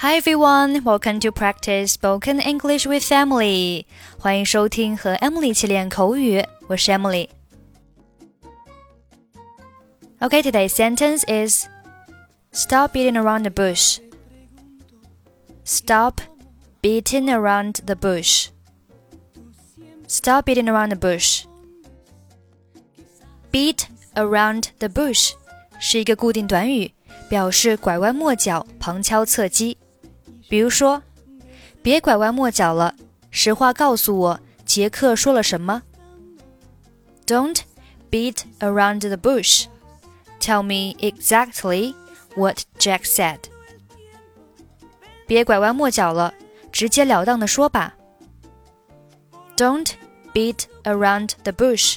Hi everyone, welcome to practice spoken English with Emily. 欢迎收听和 Emily 一起练口语，我是 Emily。Okay, today's sentence is Stop beating around the bush. Stop beating around the bush. Stop beating around the bush. Beat around the bush 是一个固定短语，表示拐弯抹角、旁敲侧击。 比如说，别拐弯抹角了，实话告诉我，杰克说了什么？Don't beat around the bush. Tell me exactly what Jack said. 别拐弯抹角了，直截了当的说吧。Don't beat around the bush.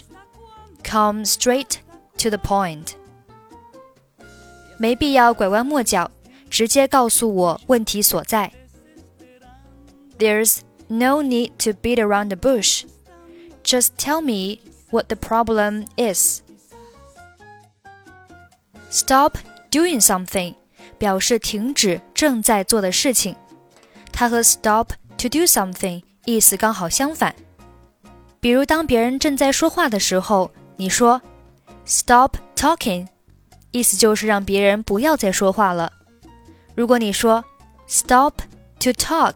Come straight to the point. 没必要拐弯抹角， 直接告诉我问题所在。There's no need to beat around the bush. Just tell me what the problem is. Stop doing something 表示停止正在做的事情，它和 stop to do something 意思刚好相反。比如，当别人正在说话的时候，你说 “Stop talking”，意思就是让别人不要再说话了。 如果你说 “Stop to talk”，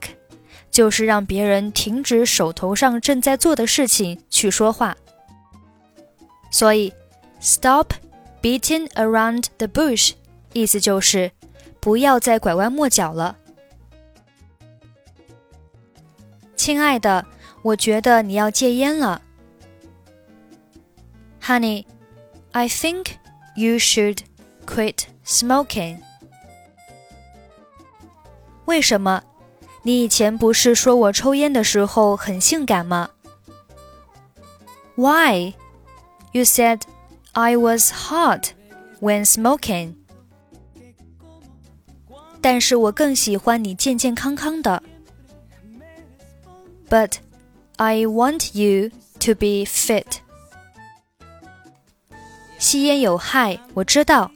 就是让别人停止手头上正在做的事情去说话。所以，“Stop”。Beating around the bush，意思就是不要再拐弯抹角了。亲爱的，我觉得你要戒烟了。Honey, I think you should quit smoking. 为什么？你以前不是说我抽烟的时候很性感吗？Why? You said I was hot when smoking. 但是我更喜欢你健健康康的。But I want you to be fit. 吸烟有害，我知道。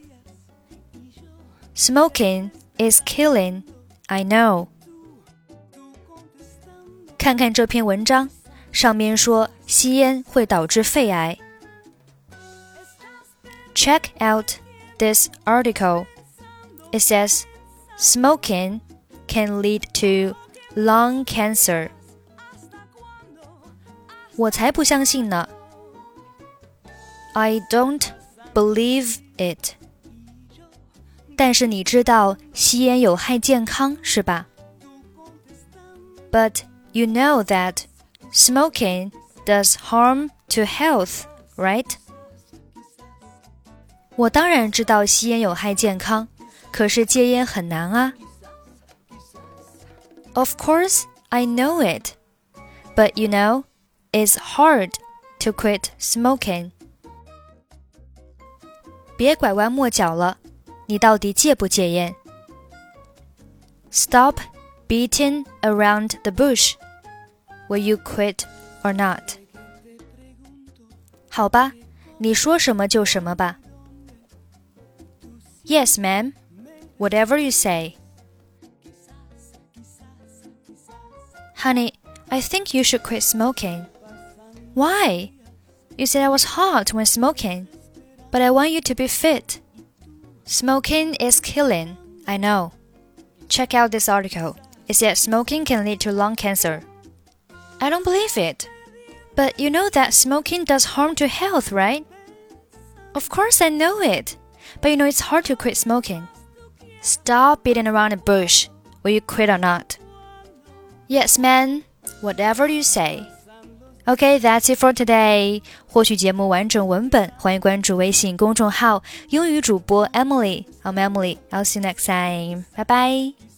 Smoking is killing, I know. 看看这篇文章，上面说吸烟会导致肺癌。Check out this article. It says smoking can lead to lung cancer. 我才不相信呢。I don't believe it. 但是你知道吸烟有害健康是吧？But you know that smoking does harm to health, right? 我当然知道吸烟有害健康，可是戒烟很难啊。Of course, I know it, but you know, it's hard to quit smoking. 别拐弯抹角了， 你到底戒不戒烟？Stop beating around the bush. Will you quit or not? 好吧，你说什么就什么吧。Yes, ma'am. Whatever you say. Honey, I think you should quit smoking. Why? You said I was hot when smoking, but I want you to be fit. Smoking is killing, I know. Check out this article. It says smoking can lead to lung cancer. I don't believe it. But you know that smoking does harm to health, right? Of course I know it. But you know it's hard to quit smoking. Stop beating around the bush. Will you quit or not? Yes, man. Whatever you say. Okay, that's it for today. 获取节目完整文本，欢迎关注微信公众号“英语主播 Emily”。I'm Emily. I'll see you next time. Bye bye.